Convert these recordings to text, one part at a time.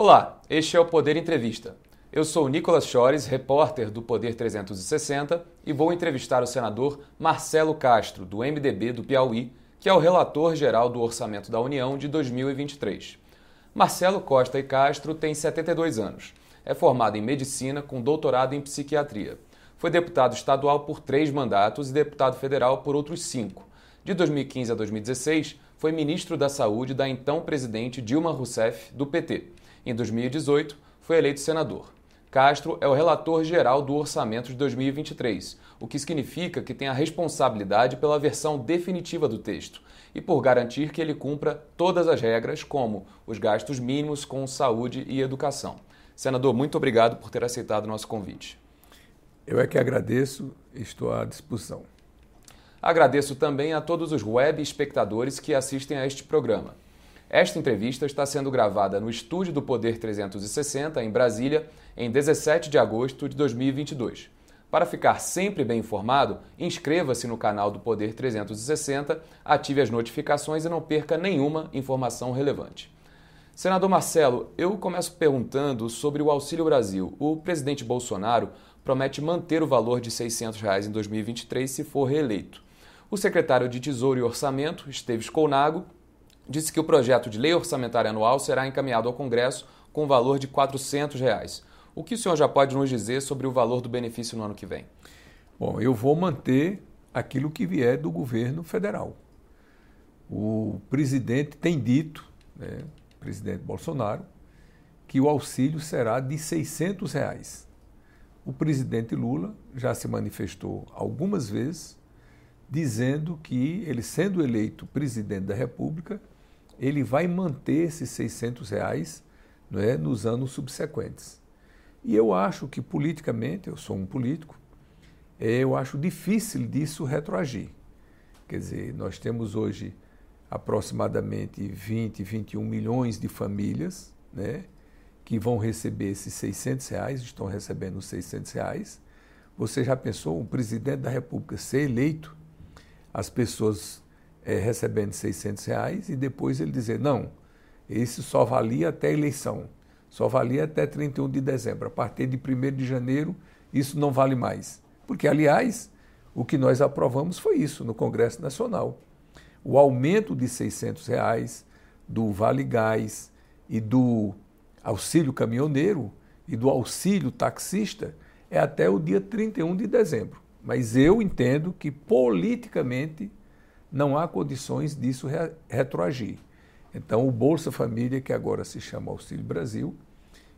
Olá, este é o Poder Entrevista. Eu sou Nicolas Chores, repórter do Poder 360, e vou entrevistar o senador Marcelo Castro, do MDB do Piauí, que é o relator geral do Orçamento da União de 2023. Marcelo Costa e Castro tem 72 anos. É formado em medicina com doutorado em psiquiatria. Foi deputado estadual por três mandatos e deputado federal por outros cinco. De 2015 a 2016, foi ministro da Saúde da então presidente Dilma Rousseff, do PT. Em 2018, foi eleito senador. Castro é o relator geral do orçamento de 2023, o que significa que tem a responsabilidade pela versão definitiva do texto e por garantir que ele cumpra todas as regras, como os gastos mínimos com saúde e educação. Senador, muito obrigado por ter aceitado o nosso convite. Eu é que agradeço estou à disposição. Agradeço também a todos os web espectadores que assistem a este programa. Esta entrevista está sendo gravada no estúdio do Poder 360, em Brasília, em 17 de agosto de 2022. Para ficar sempre bem informado, inscreva-se no canal do Poder 360, ative as notificações e não perca nenhuma informação relevante. Senador Marcelo, eu começo perguntando sobre o Auxílio Brasil. O presidente Bolsonaro promete manter o valor de 600 reais em 2023 se for reeleito. O secretário de Tesouro e Orçamento, Esteves Colnago, disse que o projeto de lei orçamentária anual será encaminhado ao Congresso com valor de 400 reais. O que o senhor já pode nos dizer sobre o valor do benefício no ano que vem? Bom, eu vou manter aquilo que vier do governo federal. O presidente tem dito, né, o presidente Bolsonaro, que o auxílio será de 600 reais. O presidente Lula já se manifestou algumas vezes dizendo que ele, sendo eleito presidente da República, ele vai manter esses 600 reais não é, nos anos subsequentes. E eu acho que politicamente, eu sou um político, eu acho difícil disso retroagir. Quer dizer, nós temos hoje aproximadamente 20, 21 milhões de famílias né, que vão receber esses 600 reais, estão recebendo os 600 reais. Você já pensou um presidente da República ser eleito, as pessoas é, recebendo 600 reais e depois ele dizer, não, esse só valia até a eleição, só valia até 31 de dezembro. A partir de 1 de janeiro, isso não vale mais. Porque, aliás, o que nós aprovamos foi isso no Congresso Nacional. O aumento de 600 reais do Vale Gás e do auxílio caminhoneiro e do auxílio taxista é até o dia 31 de dezembro. Mas eu entendo que politicamente não há condições disso re retroagir. Então, o Bolsa Família, que agora se chama Auxílio Brasil,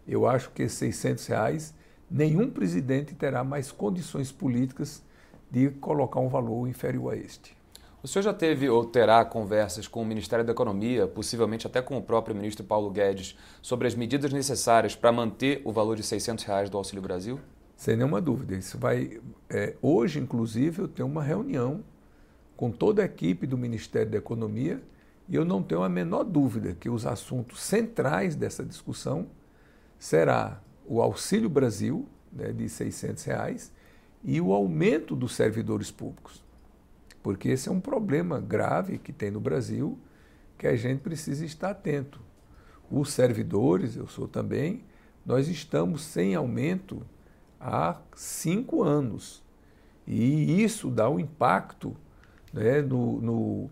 eu acho que esses 600 reais, nenhum presidente terá mais condições políticas de colocar um valor inferior a este. O senhor já teve ou terá conversas com o Ministério da Economia, possivelmente até com o próprio ministro Paulo Guedes, sobre as medidas necessárias para manter o valor de 600 reais do Auxílio Brasil? Sem nenhuma dúvida. Isso vai. É, hoje, inclusive, eu tenho uma reunião com toda a equipe do Ministério da Economia e eu não tenho a menor dúvida que os assuntos centrais dessa discussão será o Auxílio Brasil, né, de 600 reais, e o aumento dos servidores públicos. Porque esse é um problema grave que tem no Brasil que a gente precisa estar atento. Os servidores, eu sou também, nós estamos sem aumento há cinco anos. E isso dá um impacto né, no, no,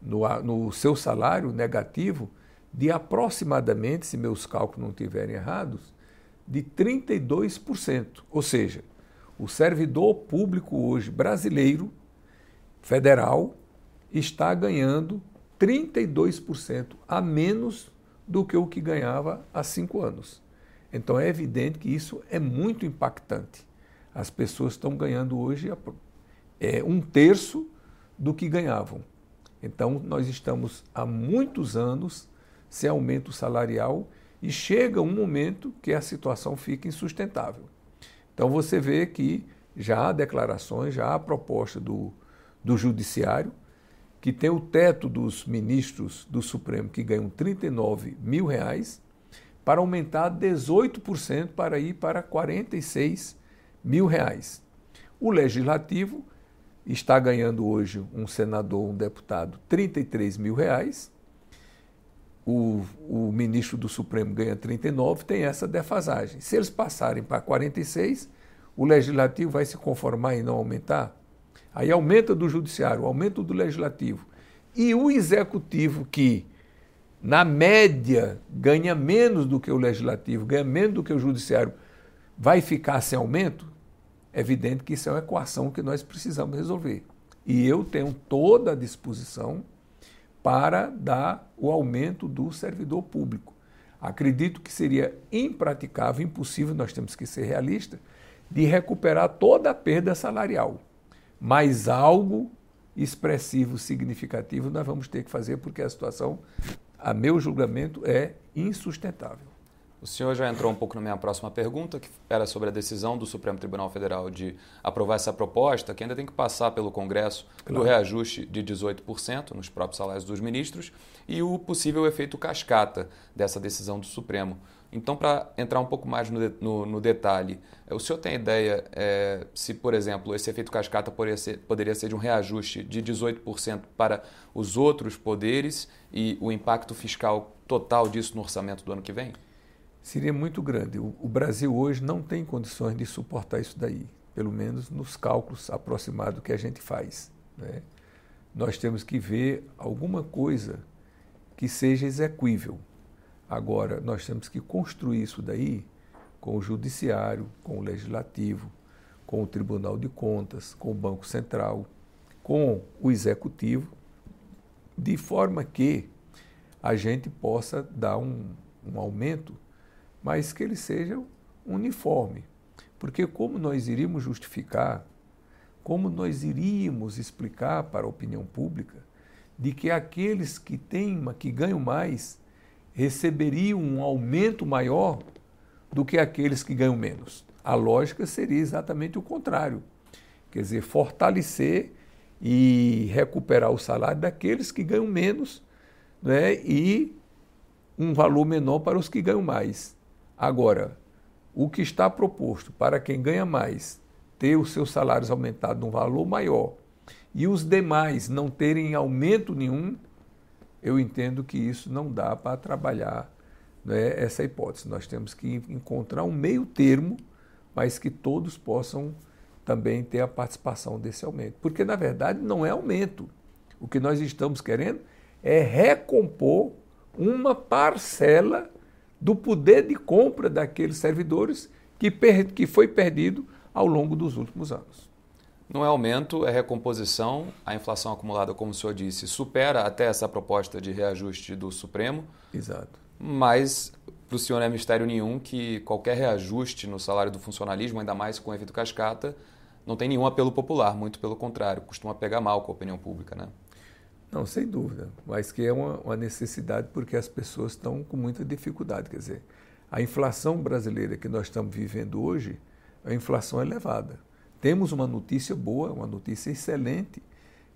no, no seu salário negativo de aproximadamente, se meus cálculos não estiverem errados, de 32%. Ou seja, o servidor público hoje brasileiro, federal, está ganhando 32% a menos do que o que ganhava há cinco anos. Então é evidente que isso é muito impactante. As pessoas estão ganhando hoje é, um terço do que ganhavam. Então, nós estamos há muitos anos sem aumento salarial e chega um momento que a situação fica insustentável. Então, você vê que já há declarações, já há proposta do, do Judiciário, que tem o teto dos ministros do Supremo que ganham 39 mil reais, para aumentar 18% para ir para 46 mil reais. O Legislativo está ganhando hoje um senador, um deputado, 33 mil reais. o, o ministro do Supremo ganha 39, tem essa defasagem. Se eles passarem para 46, o legislativo vai se conformar em não aumentar? Aí aumenta do judiciário, aumenta do legislativo. E o executivo, que na média ganha menos do que o legislativo, ganha menos do que o judiciário, vai ficar sem aumento? É evidente que isso é uma equação que nós precisamos resolver. E eu tenho toda a disposição para dar o aumento do servidor público. Acredito que seria impraticável, impossível, nós temos que ser realistas, de recuperar toda a perda salarial. Mas algo expressivo, significativo, nós vamos ter que fazer, porque a situação, a meu julgamento, é insustentável. O senhor já entrou um pouco na minha próxima pergunta, que era sobre a decisão do Supremo Tribunal Federal de aprovar essa proposta, que ainda tem que passar pelo Congresso, claro. do reajuste de 18% nos próprios salários dos ministros e o possível efeito cascata dessa decisão do Supremo. Então, para entrar um pouco mais no, no, no, detalhe, o senhor tem ideia é, se, por exemplo, esse efeito cascata poderia ser, poderia ser de um reajuste de 18% para os outros poderes e o impacto fiscal total disso no orçamento do ano que vem? Seria muito grande. O, o, Brasil hoje não tem condições de suportar isso daí, pelo menos nos cálculos aproximados que a gente faz. Né? Nós temos que ver alguma coisa que seja execuível. Agora, nós temos que construir isso daí com o Judiciário, com o Legislativo, com o Tribunal de Contas, com o Banco Central, com o Executivo, de forma que a gente possa dar um, um aumento mas que ele seja uniforme. Porque como nós iríamos justificar, como nós iríamos explicar para a opinião pública de que aqueles que têm, que ganham mais, receberiam um aumento maior do que aqueles que ganham menos. A lógica seria exatamente o contrário. Quer dizer, fortalecer e recuperar o salário daqueles que ganham menos né, e um valor menor para os que ganham mais. Agora, o que está proposto para quem ganha mais ter os seus salários aumentados num valor maior e os demais não terem aumento nenhum, eu entendo que isso não dá para trabalhar né, essa hipótese. Nós temos que encontrar um meio termo, mas que todos possam também ter a participação desse aumento. Porque, na verdade, não é aumento. O que nós estamos querendo é recompor uma parcela do poder de compra daqueles servidores que, per, que foi perdido ao longo dos últimos anos. Não é aumento, é recomposição. A inflação acumulada, como o senhor disse, supera até essa proposta de reajuste do Supremo. Exato. Mas para o senhor não é mistério nenhum que qualquer reajuste no salário do funcionalismo, ainda mais com o efeito cascata, não tem nenhum apelo popular, muito pelo contrário, costuma pegar mal com a opinião pública, né? Não, sem dúvida, mas que é uma, uma necessidade porque as pessoas estão com muita dificuldade. Quer dizer, a inflação brasileira que nós estamos vivendo hoje é uma inflação elevada. Temos uma notícia boa, uma notícia excelente,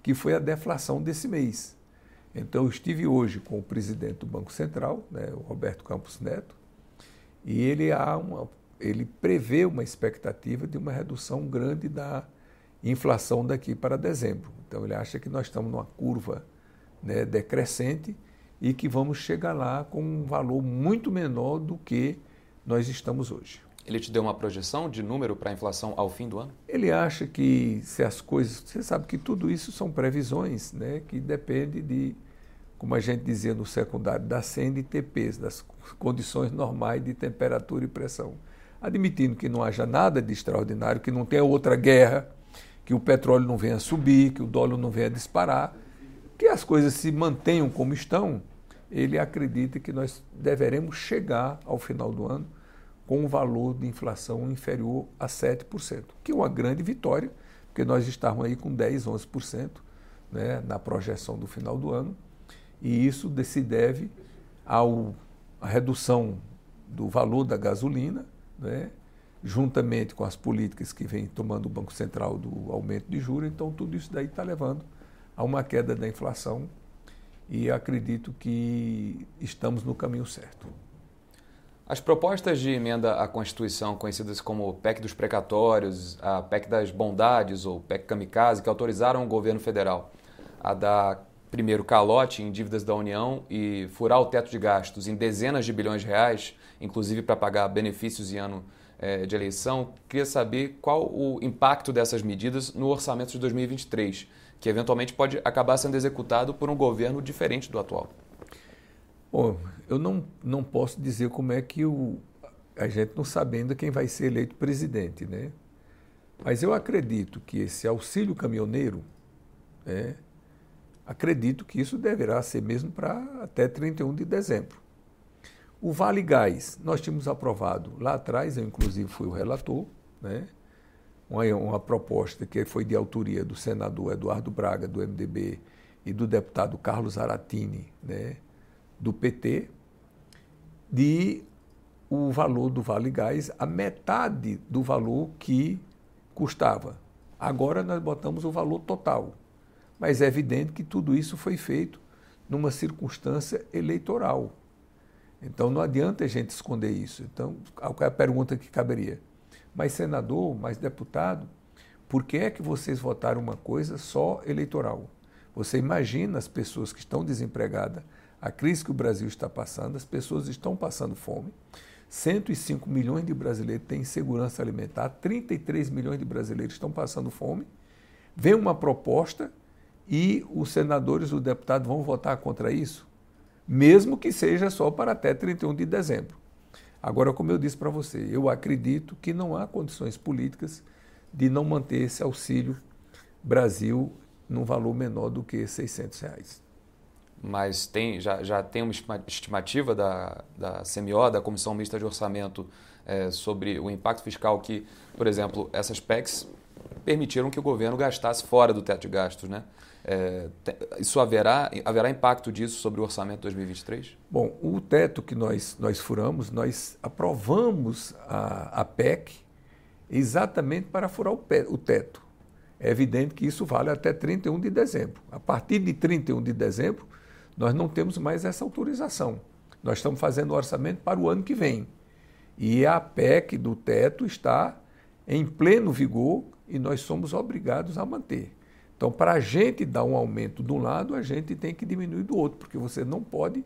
que foi a deflação desse mês. Então, eu estive hoje com o presidente do Banco Central, né, o Roberto Campos Neto, e ele, há uma, ele prevê uma expectativa de uma redução grande da inflação daqui para dezembro. Então ele acha que nós estamos numa curva né, decrescente e que vamos chegar lá com um valor muito menor do que nós estamos hoje. Ele te deu uma projeção de número para a inflação ao fim do ano? Ele acha que se as coisas. Você sabe que tudo isso são previsões, né, que depende de, como a gente dizia no secundário, da CNTPs, das condições normais de temperatura e pressão. Admitindo que não haja nada de extraordinário, que não tenha outra guerra, que o petróleo não venha subir, que o dólar não venha disparar, que as coisas se mantenham como estão, ele acredita que nós deveremos chegar ao final do ano com um valor de inflação inferior a 7%, que é uma grande vitória, porque nós estávamos aí com 10, 11% né, na projeção do final do ano, e isso se deve à redução do valor da gasolina, né, juntamente com as políticas que vem tomando o Banco Central do aumento de juros, então tudo isso daí está levando a uma queda da inflação e acredito que estamos no caminho certo. As propostas de emenda à Constituição, conhecidas como PEC dos precatórios, a PEC das bondades ou PEC kamikaze, que autorizaram o governo federal a dar primeiro, calote em dívidas da União e furar o teto de gastos em dezenas de bilhões de reais, inclusive para pagar benefícios em ano de eleição. Queria saber qual o impacto dessas medidas no orçamento de 2023, que eventualmente pode acabar sendo executado por um governo diferente do atual. Bom, eu não, não posso dizer como é que o, a gente não sabendo quem vai ser eleito presidente, né? Mas eu acredito que esse auxílio caminhoneiro, né, acredito que isso deverá ser mesmo para até 31 de dezembro. O Vale Gás, nós tínhamos aprovado lá atrás, eu inclusive fui o relator, né, uma, uma proposta que foi de autoria do senador Eduardo Braga, do MDB, e do deputado Carlos Aratini, né, do PT, de o valor do Vale Gás a metade do valor que custava. Agora nós botamos o valor total. Mas é evidente que tudo isso foi feito numa circunstância eleitoral. Então não adianta a gente esconder isso. Então, é a pergunta que caberia? Mas senador, mas deputado, por que é que vocês votaram uma coisa só eleitoral? Você imagina as pessoas que estão desempregadas, a crise que o Brasil está passando, as pessoas estão passando fome. 105 milhões de brasileiros têm insegurança alimentar, 33 milhões de brasileiros estão passando fome. Vem uma proposta e os senadores os deputados vão votar contra isso, mesmo que seja só para até 31 de dezembro. Agora, como eu disse para você, eu acredito que não há condições políticas de não manter esse auxílio Brasil num valor menor do que 600 reais mas tem, já, já tem uma estimativa da, da CMO, da Comissão Mista de Orçamento, é, sobre o impacto fiscal que, por exemplo, essas PECs permitiram que o governo gastasse fora do teto de gastos, né? É, isso haverá, haverá impacto disso sobre o orçamento de 2023? Bom, o teto que nós, nós furamos, nós aprovamos a, a PEC exatamente para furar o, pé, o teto. É evidente que isso vale até 31 de dezembro. A partir de 31 de dezembro, nós não temos mais essa autorização. Nós estamos fazendo o orçamento para o ano que vem. E a PEC do teto está em pleno vigor e nós somos obrigados a manter. Então, para a gente dar um aumento de um lado, a gente tem que diminuir do outro, porque você não pode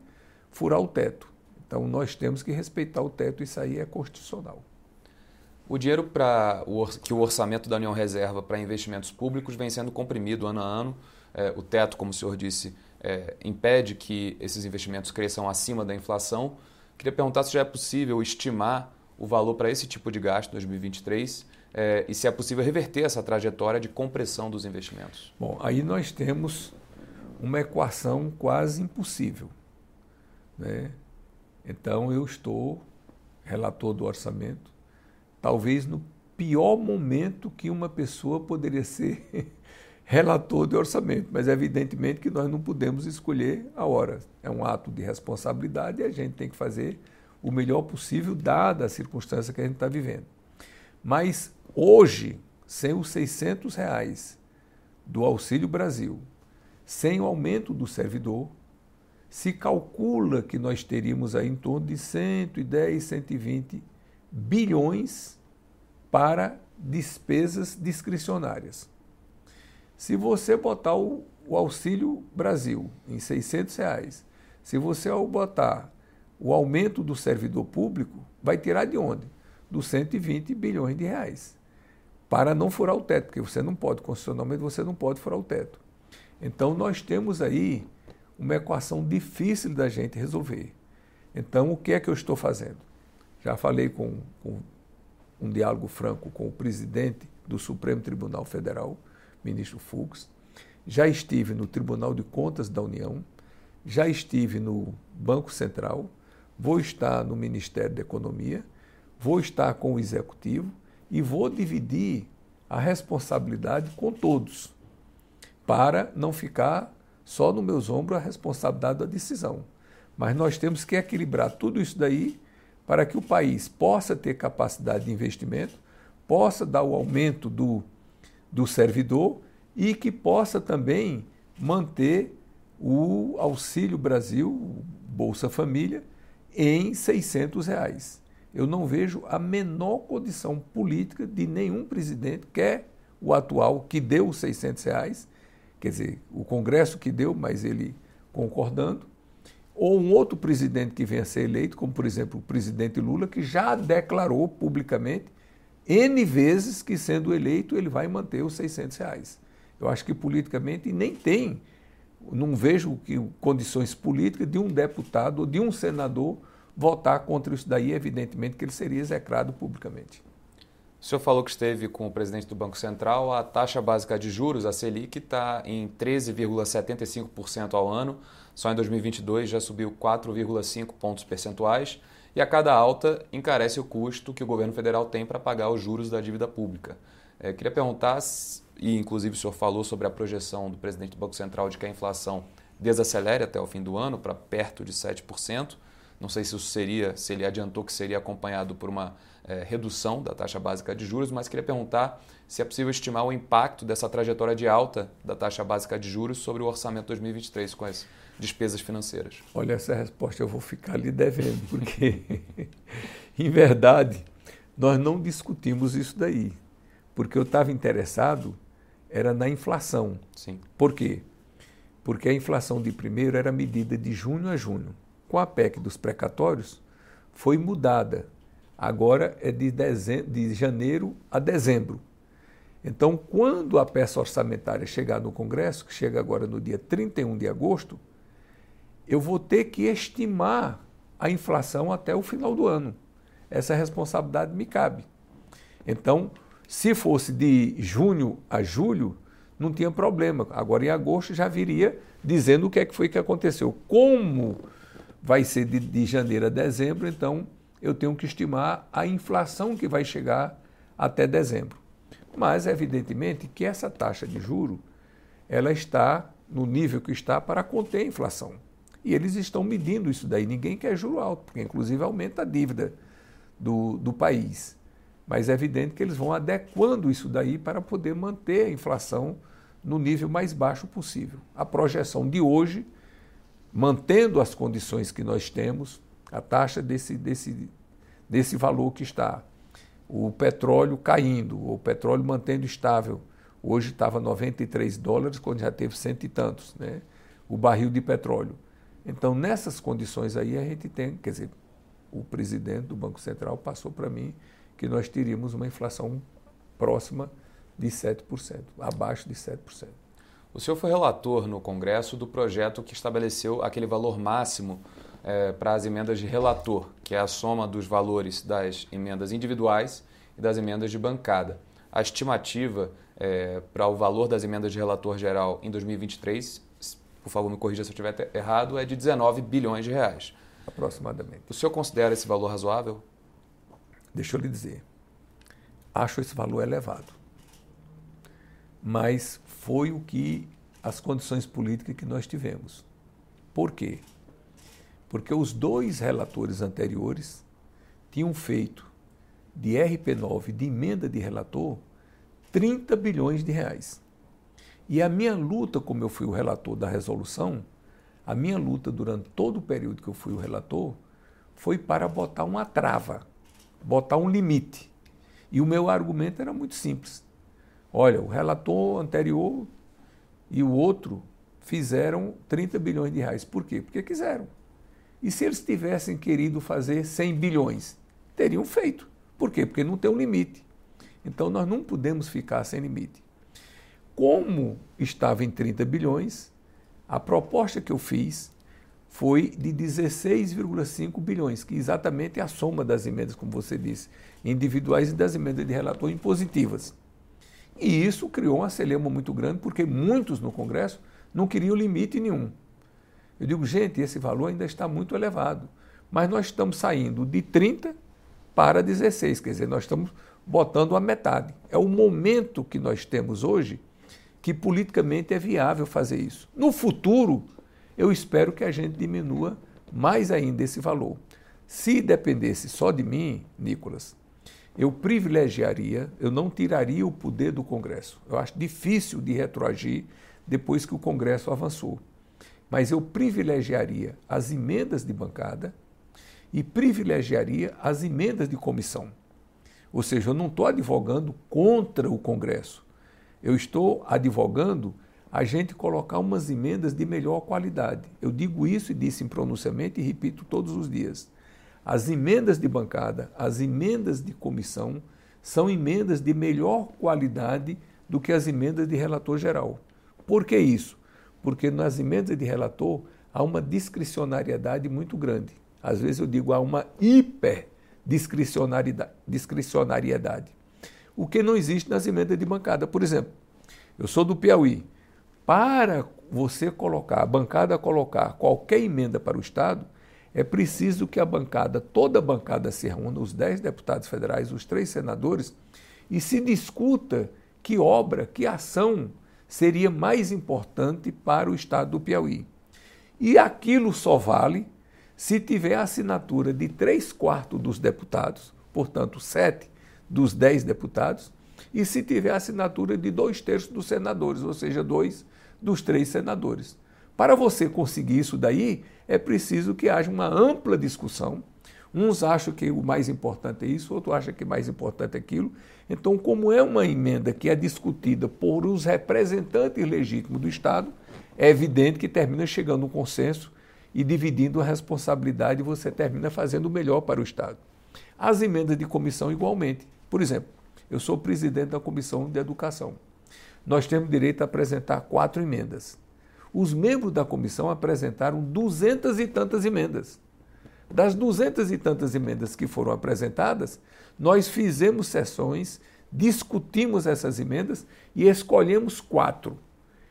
furar o teto. Então, nós temos que respeitar o teto, isso aí é constitucional. O dinheiro para que o orçamento da União reserva para investimentos públicos vem sendo comprimido ano a ano. É, o teto, como o senhor disse, é, impede que esses investimentos cresçam acima da inflação. Queria perguntar se já é possível estimar o valor para esse tipo de gasto em 2023 é, e se é possível reverter essa trajetória de compressão dos investimentos. Bom, aí nós temos uma equação quase impossível. Né? Então eu estou, relator do orçamento, talvez no pior momento que uma pessoa poderia ser relator de orçamento, mas evidentemente que nós não podemos escolher a hora. É um ato de responsabilidade e a gente tem que fazer o melhor possível, dada a circunstância que a gente está vivendo. Mas hoje, sem os 600 reais do Auxílio Brasil, sem o aumento do servidor, se calcula que nós teríamos aí em torno de 110, 120 bilhões para despesas discricionárias. Se você botar o, o Auxílio Brasil em 600 reais, se você botar o aumento do servidor público, vai tirar de onde? Dos 120 bilhões de reais. Para não furar o teto, porque você não pode, constitucionalmente, você não pode furar o teto. Então, nós temos aí uma equação difícil da gente resolver. Então, o que é que eu estou fazendo? Já falei com, com um diálogo franco com o presidente do Supremo Tribunal Federal, ministro Fux, já estive no Tribunal de Contas da União, já estive no Banco Central, vou estar no Ministério da Economia, vou estar com o Executivo e vou dividir a responsabilidade com todos, para não ficar só nos meus ombros a responsabilidade da decisão. Mas nós temos que equilibrar tudo isso daí para que o país possa ter capacidade de investimento, possa dar o aumento do do servidor e que possa também manter o Auxílio Brasil, Bolsa Família, em 600 reais. Eu não vejo a menor condição política de nenhum presidente, quer o atual, que deu os 600 reais, quer dizer, o Congresso que deu, mas ele concordando, ou um outro presidente que venha a ser eleito, como por exemplo o presidente Lula, que já declarou publicamente N vezes que sendo eleito ele vai manter os 600 reais. Eu acho que politicamente nem tem, não vejo que, condições políticas de um deputado ou de um senador votar contra isso daí, evidentemente que ele seria execrado publicamente. O senhor falou que esteve com o presidente do Banco Central. A taxa básica de juros, a Selic, está em 13,75% ao ano. Só em 2022 já subiu 4,5 pontos percentuais. E a cada alta encarece o custo que o governo federal tem para pagar os juros da dívida pública. É, queria perguntar, e inclusive o senhor falou sobre a projeção do presidente do Banco Central de que a inflação desacelere até o fim do ano para perto de 7%. Não sei se isso seria, se ele adiantou que seria acompanhado por uma é, redução da taxa básica de juros, mas queria perguntar se é possível estimar o impacto dessa trajetória de alta da taxa básica de juros sobre o orçamento 2023 com as despesas financeiras. Olha, essa resposta eu vou ficar lhe devendo, porque, em verdade, nós não discutimos isso daí, porque eu estava interessado era na inflação. Sim. Por quê? Porque a inflação de primeiro era medida de junho a junho. Com a PEC dos precatórios, foi mudada agora é de, dezembro, de janeiro a dezembro. Então, quando a peça orçamentária chegar no Congresso, que chega agora no dia 31 de agosto, eu vou ter que estimar a inflação até o final do ano. Essa responsabilidade me cabe. Então, se fosse de junho a julho, não tinha problema. Agora, em agosto, já viria dizendo o que é que foi que aconteceu. Como vai ser de, de janeiro a dezembro, então eu tenho que estimar a inflação que vai chegar até dezembro. Mas, evidentemente, que essa taxa de juro ela está no nível que está para conter a inflação. E eles estão medindo isso daí. Ninguém quer juro alto, porque inclusive aumenta a dívida do, do país. Mas é evidente que eles vão adequando isso daí para poder manter a inflação no nível mais baixo possível. A projeção de hoje, mantendo as condições que nós temos, a taxa desse, desse, desse valor que está. O petróleo caindo, o petróleo mantendo estável. Hoje estava 93 dólares, quando já teve cento e tantos, né? o barril de petróleo. Então, nessas condições aí, a gente tem, quer dizer, o presidente do Banco Central passou para mim que nós teríamos uma inflação próxima de 7%, abaixo de 7%. O senhor foi relator no Congresso do projeto que estabeleceu aquele valor máximo é, para as emendas de relator, que é a soma dos valores das emendas individuais e das emendas de bancada. A estimativa é, para o valor das emendas de relator geral em 2023, por favor me corrija se eu estiver errado, é de 19 bilhões de reais. Aproximadamente. O senhor considera esse valor razoável? Deixa eu lhe dizer. Acho esse valor elevado. Mas foi o que as condições políticas que nós tivemos. Por quê? porque os dois relatores anteriores tinham feito de RP9, de emenda de relator, 30 bilhões de reais. E a minha luta, como eu fui o relator da resolução, a minha luta durante todo o período que eu fui o relator foi para botar uma trava, botar um limite. E o meu argumento era muito simples. Olha, o relator anterior e o outro fizeram 30 bilhões de reais. Por quê? Porque quiseram. E se eles tivessem querido fazer 100 bilhões? Teriam feito. Por quê? Porque não tem um limite. Então nós não podemos ficar sem limite. Como estava em 30 bilhões, a proposta que eu fiz foi de 16,5 bilhões, que exatamente é a soma das emendas, como você disse, individuais e das emendas de relator impositivas. E isso criou um acelema muito grande, porque muitos no Congresso não queriam limite nenhum. Eu digo, gente, esse valor ainda está muito elevado. Mas nós estamos saindo de 30 para 16, quer dizer, nós estamos botando a metade. É o momento que nós temos hoje que politicamente é viável fazer isso. No futuro, eu espero que a gente diminua mais ainda esse valor. Se dependesse só de mim, Nicolas, eu privilegiaria, eu não tiraria o poder do Congresso. Eu acho difícil de retroagir depois que o Congresso avançou mas eu privilegiaria as emendas de bancada e privilegiaria as emendas de comissão. Ou seja, eu não estou advogando contra o Congresso. Eu estou advogando a gente colocar umas emendas de melhor qualidade. Eu digo isso e disse em pronunciamento e repito todos os dias. As emendas de bancada, as emendas de comissão, são emendas de melhor qualidade do que as emendas de relator geral. Por que isso? Porque nas emendas de relator há uma discricionariedade muito grande. Às vezes eu digo há uma hiper discricionariedade. O que não existe nas emendas de bancada. Por exemplo, eu sou do Piauí. Para você colocar, a bancada colocar qualquer emenda para o Estado, é preciso que a bancada, toda a bancada se reúna, os 10 deputados federais, os três senadores, e se discuta que obra, que ação seria mais importante para o Estado do Piauí. E aquilo só vale se tiver a assinatura de três quartos dos deputados, portanto, sete dos dez deputados, e se tiver a assinatura de dois terços dos senadores, ou seja, dois dos três senadores. Para você conseguir isso daí, é preciso que haja uma ampla discussão. Uns acham que o mais importante é isso, outros acham que o mais importante é aquilo. Então, como é uma emenda que é discutida por os representantes legítimos do Estado, é evidente que termina chegando um consenso e dividindo a responsabilidade, você termina fazendo o melhor para o Estado. As emendas de comissão, igualmente. Por exemplo, eu sou presidente da Comissão de Educação. Nós temos direito a apresentar quatro emendas. Os membros da comissão apresentaram duzentas e tantas emendas. Das duzentas e tantas emendas que foram apresentadas, nós fizemos sessões, discutimos essas emendas e escolhemos quatro,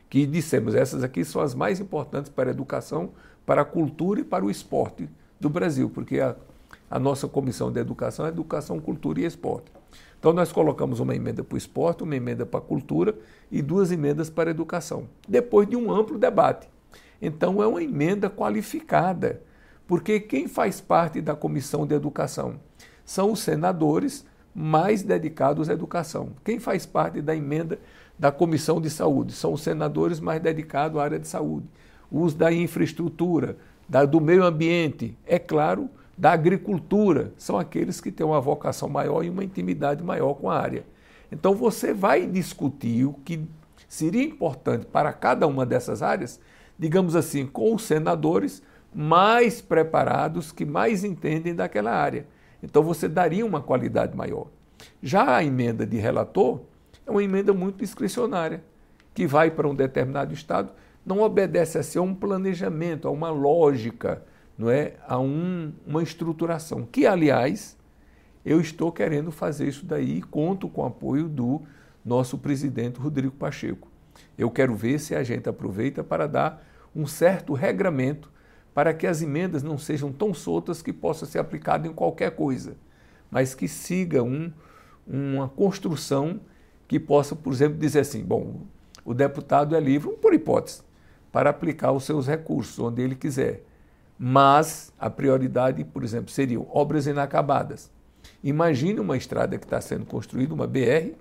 que dissemos essas aqui são as mais importantes para a educação, para a cultura e para o esporte do Brasil, porque a, a nossa comissão de educação é educação, cultura e esporte. Então nós colocamos uma emenda para o esporte, uma emenda para a cultura e duas emendas para a educação, depois de um amplo debate. Então é uma emenda qualificada, porque quem faz parte da comissão de educação são os senadores mais dedicados à educação. Quem faz parte da emenda da comissão de saúde são os senadores mais dedicados à área de saúde os da infraestrutura, da, do meio ambiente, é claro, da agricultura, são aqueles que têm uma vocação maior e uma intimidade maior com a área. Então você vai discutir o que seria importante para cada uma dessas áreas, digamos assim, com os senadores mais preparados, que mais entendem daquela área. Então você daria uma qualidade maior. Já a emenda de relator é uma emenda muito discricionária, que vai para um determinado estado não obedece a ser um planejamento, a uma lógica, não é? a um, uma estruturação. Que, aliás, eu estou querendo fazer isso daí e conto com o apoio do nosso presidente Rodrigo Pacheco. Eu quero ver se a gente aproveita para dar um certo regramento para que as emendas não sejam tão soltas que possa ser aplicado em qualquer coisa, mas que siga um, uma construção que possa, por exemplo, dizer assim: bom, o deputado é livre, por hipótese, para aplicar os seus recursos onde ele quiser. Mas a prioridade, por exemplo, seriam obras inacabadas. Imagine uma estrada que está sendo construída, uma BR,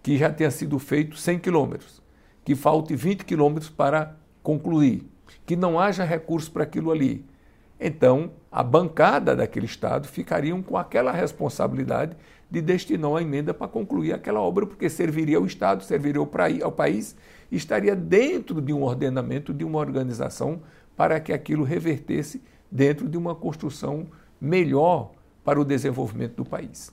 que já tenha sido feito 100 quilômetros, que falte 20 quilômetros para concluir, que não haja recursos para aquilo ali. Então, a bancada daquele Estado ficariam com aquela responsabilidade de destinar a emenda para concluir aquela obra, porque serviria ao Estado, serviria ao país estaria dentro de um ordenamento, de uma organização, para que aquilo revertesse dentro de uma construção melhor para o desenvolvimento do país.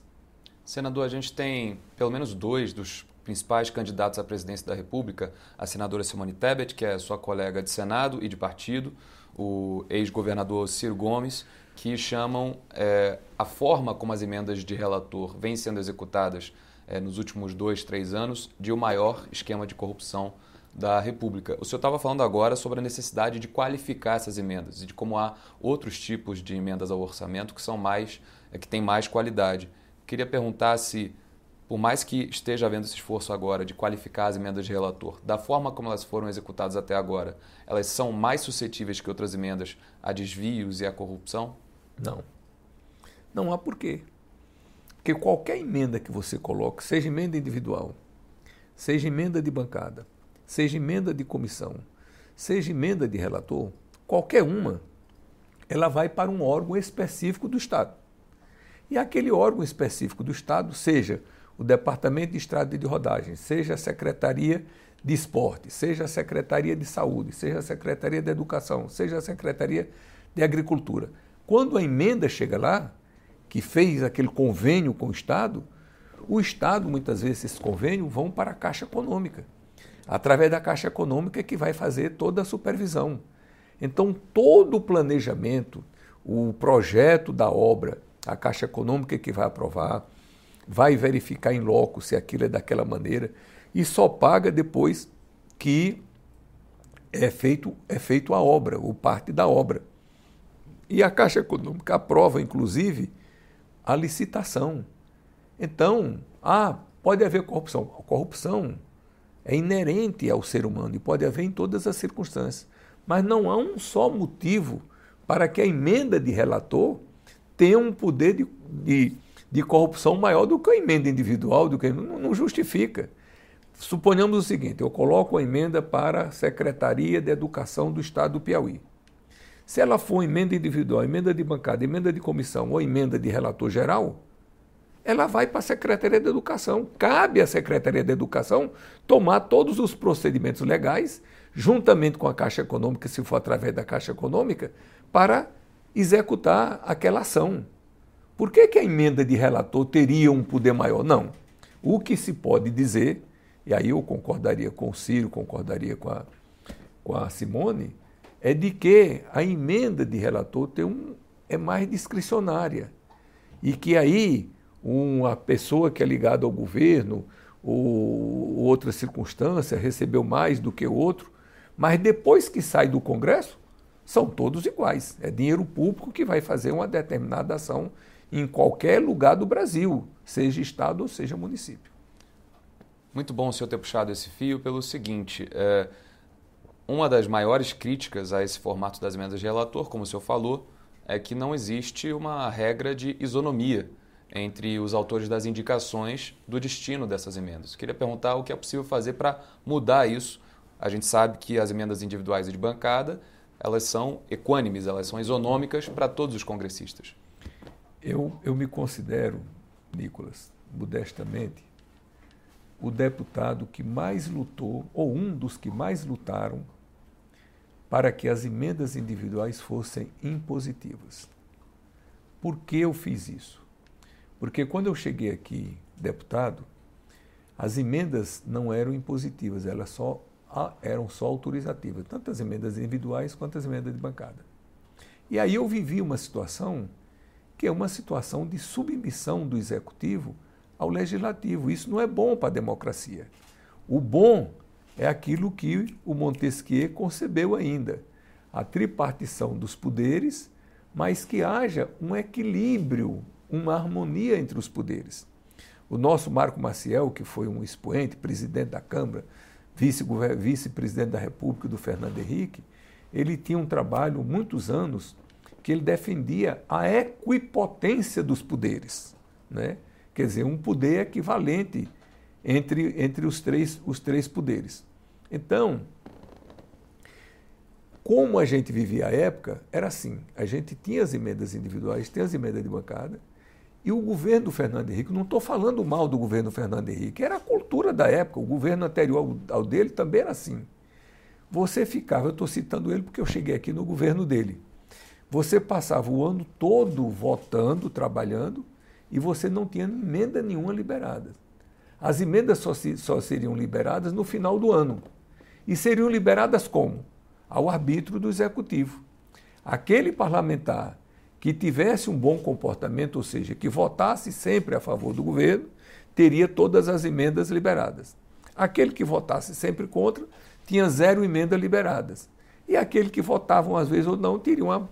Senador, a gente tem pelo menos dois dos principais candidatos à presidência da República, a senadora Simone Tebet, que é sua colega de Senado e de partido, o ex-governador Ciro Gomes, que chamam é, a forma como as emendas de relator vêm sendo executadas é, nos últimos dois, três anos de o maior esquema de corrupção da República. O senhor estava falando agora sobre a necessidade de qualificar essas emendas e de como há outros tipos de emendas ao orçamento que são mais, é, que têm mais qualidade. Queria perguntar se, por mais que esteja havendo esse esforço agora de qualificar as emendas de relator, da forma como elas foram executadas até agora, elas são mais suscetíveis que outras emendas a desvios e a corrupção? Não. Não há porquê. Porque qualquer emenda que você coloque, seja emenda individual, seja emenda de bancada, seja emenda de comissão, seja emenda de relator, qualquer uma, ela vai para um órgão específico do Estado. E aquele órgão específico do Estado, seja o Departamento de Estrada e de Rodagem, seja a Secretaria de esporte, seja a Secretaria de Saúde, seja a Secretaria de Educação, seja a Secretaria de Agricultura. Quando a emenda chega lá, que fez aquele convênio com o Estado, o Estado, muitas vezes, esses convênios vão para a Caixa Econômica. Através da Caixa Econômica que vai fazer toda a supervisão. Então, todo o planejamento, o projeto da obra, a Caixa Econômica que vai aprovar, vai verificar em loco se aquilo é daquela maneira e só paga depois que é feito, é feito a obra, ou parte da obra. E a Caixa Econômica aprova, inclusive, a licitação. Então, ah, pode haver corrupção. Corrupção é inerente ao ser humano e pode haver em todas as circunstâncias. Mas não há um só motivo para que a emenda de relator tenha um poder de, de, de corrupção maior do que a emenda individual, do que não, não justifica. Suponhamos o seguinte: eu coloco a emenda para a Secretaria de Educação do Estado do Piauí. Se ela for emenda individual, emenda de bancada, emenda de comissão ou emenda de relator geral, ela vai para a Secretaria de Educação. Cabe à Secretaria de Educação tomar todos os procedimentos legais, juntamente com a Caixa Econômica, se for através da Caixa Econômica, para executar aquela ação. Por que, que a emenda de relator teria um poder maior? Não. O que se pode dizer e aí eu concordaria com o Ciro, concordaria com a, com a Simone, é de que a emenda de relator tem um, é mais discricionária. E que aí uma pessoa que é ligada ao governo ou outra circunstância recebeu mais do que o outro, mas depois que sai do Congresso, são todos iguais. É dinheiro público que vai fazer uma determinada ação em qualquer lugar do Brasil, seja Estado ou seja município. Muito bom o senhor ter puxado esse fio pelo seguinte: é, uma das maiores críticas a esse formato das emendas de relator, como o senhor falou, é que não existe uma regra de isonomia entre os autores das indicações do destino dessas emendas. Queria perguntar o que é possível fazer para mudar isso. A gente sabe que as emendas individuais e de bancada elas são equânimes, elas são isonômicas para todos os congressistas. Eu, eu me considero, Nicolas, modestamente, o deputado que mais lutou, ou um dos que mais lutaram, para que as emendas individuais fossem impositivas. Por que eu fiz isso? Porque quando eu cheguei aqui, deputado, as emendas não eram impositivas, elas só eram só autorizativas, tanto as emendas individuais quanto as emendas de bancada. E aí eu vivi uma situação que é uma situação de submissão do executivo ao legislativo. Isso não é bom para a democracia. O bom é aquilo que o Montesquieu concebeu ainda, a tripartição dos poderes, mas que haja um equilíbrio, uma harmonia entre os poderes. O nosso Marco Maciel, que foi um expoente, presidente da Câmara, vice-presidente da República do Fernando Henrique, ele tinha um trabalho, muitos anos, que ele defendia a equipotência dos poderes. Né? Quer dizer, um poder equivalente entre, entre os, três, os três poderes. Então, como a gente vivia a época, era assim: a gente tinha as emendas individuais, tinha as emendas de bancada, e o governo do Fernando Henrique, não estou falando mal do governo do Fernando Henrique, era a cultura da época, o governo anterior ao, dele também era assim. Você ficava, eu estou citando ele porque eu cheguei aqui no governo dele. Você passava o ano todo votando, trabalhando, e você não tinha emenda nenhuma liberada. As emendas só, só seriam liberadas no final do ano. E seriam liberadas como? Ao arbítrio do executivo. Aquele parlamentar que tivesse um bom comportamento, ou seja, que votasse sempre a favor do governo, teria todas as emendas liberadas. Aquele que votasse sempre contra, tinha zero emendas liberadas. E aquele que votavam às vezes ou não, teria uma,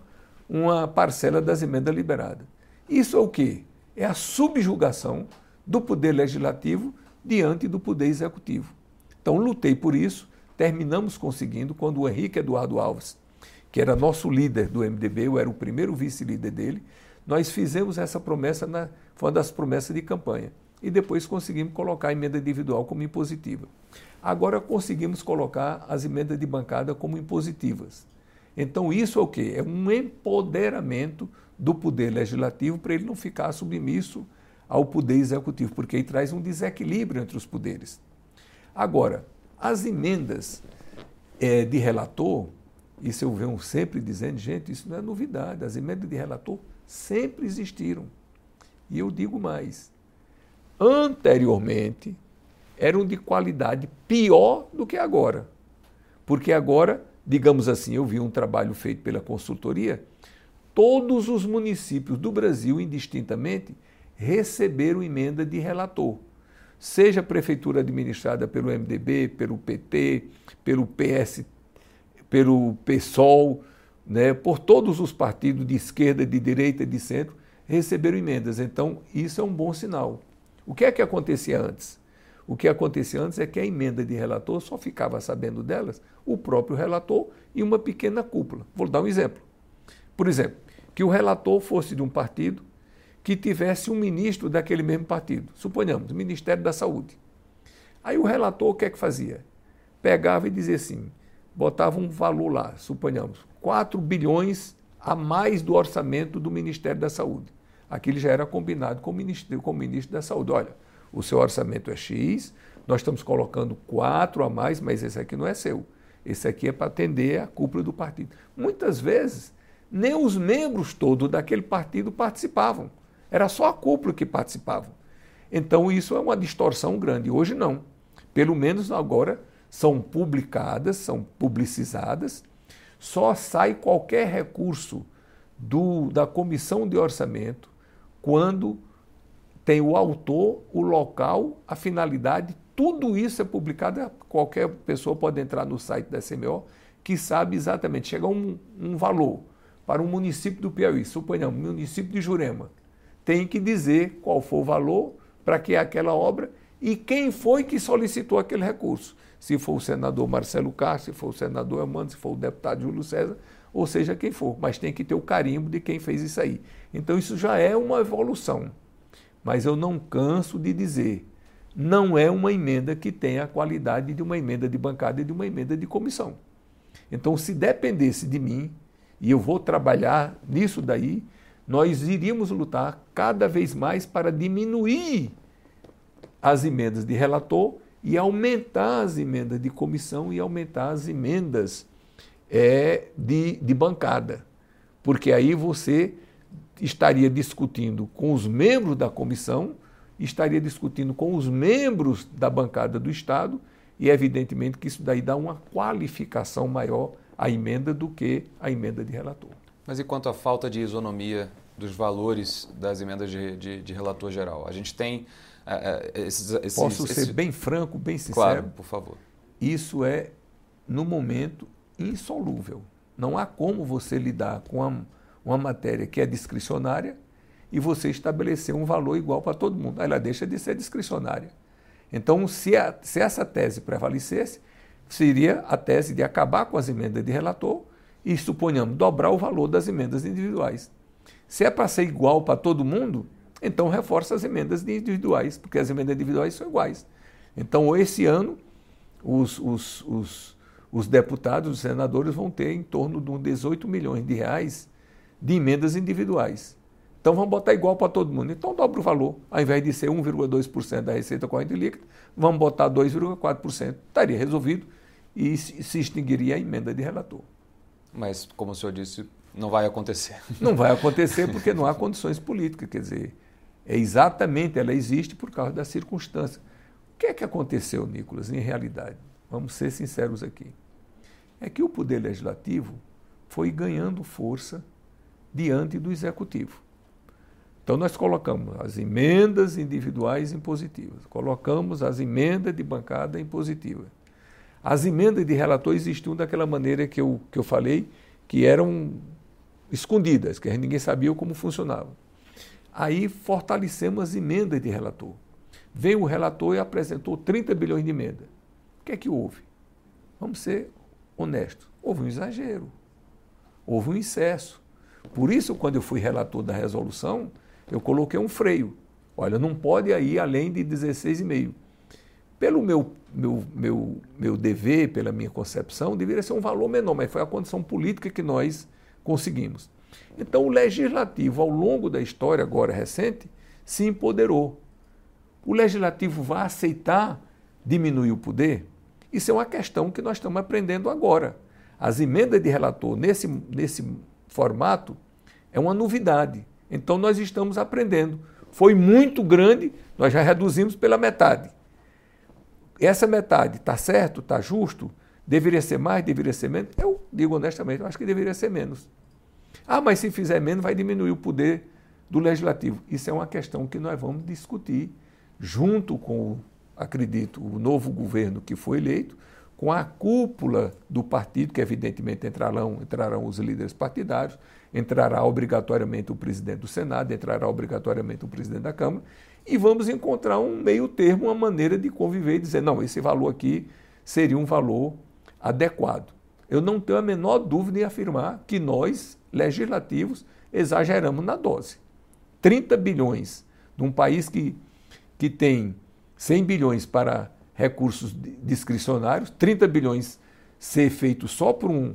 uma parcela das emendas liberadas. Isso é o quê? é a subjugação do poder legislativo diante do poder executivo. Então, lutei por isso, terminamos conseguindo quando o Henrique Eduardo Alves, que era nosso líder do MDB, eu era o primeiro vice-líder dele, nós fizemos essa promessa, na, foi uma das promessas de campanha. E depois conseguimos colocar a emenda individual como impositiva. Agora conseguimos colocar as emendas de bancada como impositivas. Então, isso é o quê? É um empoderamento do poder legislativo para ele não ficar submisso ao poder executivo, porque aí traz um desequilíbrio entre os poderes. Agora, As emendas é, de relator, isso eu venho sempre dizendo, gente, isso não é novidade. As emendas de relator sempre existiram. E eu digo mais. Anteriormente, eram de qualidade pior do que agora. Porque agora, digamos assim, eu vi um trabalho feito pela consultoria, todos os municípios do Brasil, indistintamente, receberam emenda de relator. Seja a prefeitura administrada pelo MDB, pelo PT, pelo PS, pelo PSOL, né, por todos os partidos de esquerda, de direita, de centro, receberam emendas. Então, isso é um bom sinal. O que é que acontecia antes? O que acontecia antes é que a emenda de relator só ficava sabendo delas o próprio relator e uma pequena cúpula. Vou dar um exemplo. Por exemplo, que o relator fosse de um partido que tivesse um ministro daquele mesmo partido, suponhamos, Ministério da Saúde. Aí o relator o que é que fazia? Pegava e dizia assim, botava um valor lá, suponhamos, 4 bilhões a mais do orçamento do Ministério da Saúde. Aquilo já era combinado com o ministro, com o ministro da Saúde. Olha, o seu orçamento é X, nós estamos colocando quatro a mais, mas esse aqui não é seu. Esse aqui é para atender a cúpula do partido. Muitas vezes, nem os membros todos daquele partido participavam. Era só a cúpula que participava. Então, isso é uma distorção grande. Hoje, não. Pelo menos agora são publicadas, são publicizadas só sai qualquer recurso do, da comissão de orçamento quando tem o autor, o local, a finalidade, tudo isso é publicado, qualquer pessoa pode entrar no site da CMO que sabe exatamente, chega um, um valor para um município do Piauí, suponhamos, município de Jurema, tem que dizer qual foi o valor para que aquela obra e quem foi que solicitou aquele recurso se for o senador Marcelo Castro, se for o senador Amando, se for o deputado Júlio César, ou seja quem for, mas tem que ter o carimbo de quem fez isso aí. Então isso já é uma evolução. Mas eu não canso de dizer, não é uma emenda que tenha a qualidade de uma emenda de bancada e de uma emenda de comissão. Então, se dependesse de mim, e eu vou trabalhar nisso daí, nós iríamos lutar cada vez mais para diminuir as emendas de relator e aumentar as emendas de comissão e aumentar as emendas é, de, de bancada. Porque aí você estaria discutindo com os membros da comissão, estaria discutindo com os membros da bancada do Estado, e evidentemente que isso daí dá uma qualificação maior à emenda do que a emenda de relator. Mas e quanto à falta de isonomia dos valores das emendas de, de, de relator geral? A gente tem esses, esses, Posso ser esses... bem franco, bem sincero? Claro, por favor. Isso é, no momento, insolúvel. Não há como você lidar com uma, uma matéria que é discricionária e você estabelecer um valor igual para todo mundo. Ela deixa de ser discricionária. Então, se, a, se essa tese prevalecesse, seria a tese de acabar com as emendas de relator e, suponhamos, dobrar o valor das emendas individuais. Se é para ser igual para todo mundo, então reforça as emendas individuais, porque as emendas individuais são iguais. Então, esse ano, os, os, os, os deputados, os senadores vão ter em torno de 18 milhões de reais de emendas individuais. Então vamos botar igual para todo mundo. Então dobra o valor. Ao invés de ser 1,2% da receita corrente líquida, vamos botar 2,4%. Estaria resolvido e se extinguiria a emenda de relator. Mas, como o senhor disse, não vai acontecer. Não vai acontecer porque não há condições políticas. Quer dizer, é exatamente, ela existe por causa da circunstância. O que é que aconteceu, Nicolas, em realidade? Vamos ser sinceros aqui. É que o poder legislativo foi ganhando força diante do executivo. Então nós colocamos as emendas individuais impositivas, colocamos as emendas de bancada impositiva. As emendas de relator existiam daquela maneira que eu, que eu falei, que eram escondidas, que ninguém sabia como funcionavam. Aí fortalecemos as emendas de relator. Veio o relator e apresentou 30 bilhões de emenda. O que é que houve? Vamos ser honestos. Houve um exagero. Houve um excesso. Por isso, quando eu fui relator da resolução, eu coloquei um freio. Olha, não pode ir além de 16,5. Pelo meu, meu, meu, meu dever, pela minha concepção, deveria ser um valor menor, mas foi a condição política que nós conseguimos. Então, o legislativo, ao longo da história agora recente, se empoderou. O legislativo vai aceitar diminuir o poder? Isso é uma questão que nós estamos aprendendo agora. As emendas de relator nesse, nesse formato é uma novidade. Então nós estamos aprendendo. Foi muito grande, nós já reduzimos pela metade. Essa metade está certo, está justo? Deveria ser mais, deveria ser menos? Eu digo honestamente, eu acho que deveria ser menos. Ah, mas se fizer menos, vai diminuir o poder do legislativo. Isso é uma questão que nós vamos discutir junto com, acredito, o novo governo que foi eleito, com a cúpula do partido, que evidentemente entrarão, entrarão os líderes partidários, entrará obrigatoriamente o presidente do Senado, entrará obrigatoriamente o presidente da Câmara, e vamos encontrar um meio termo, uma maneira de conviver e dizer, não, esse valor aqui seria um valor adequado. Eu não tenho a menor dúvida em afirmar que nós, legislativos, exageramos na dose. 30 bilhões num país que, que tem 100 bilhões para recursos discricionários, 30 bilhões ser feito só por um,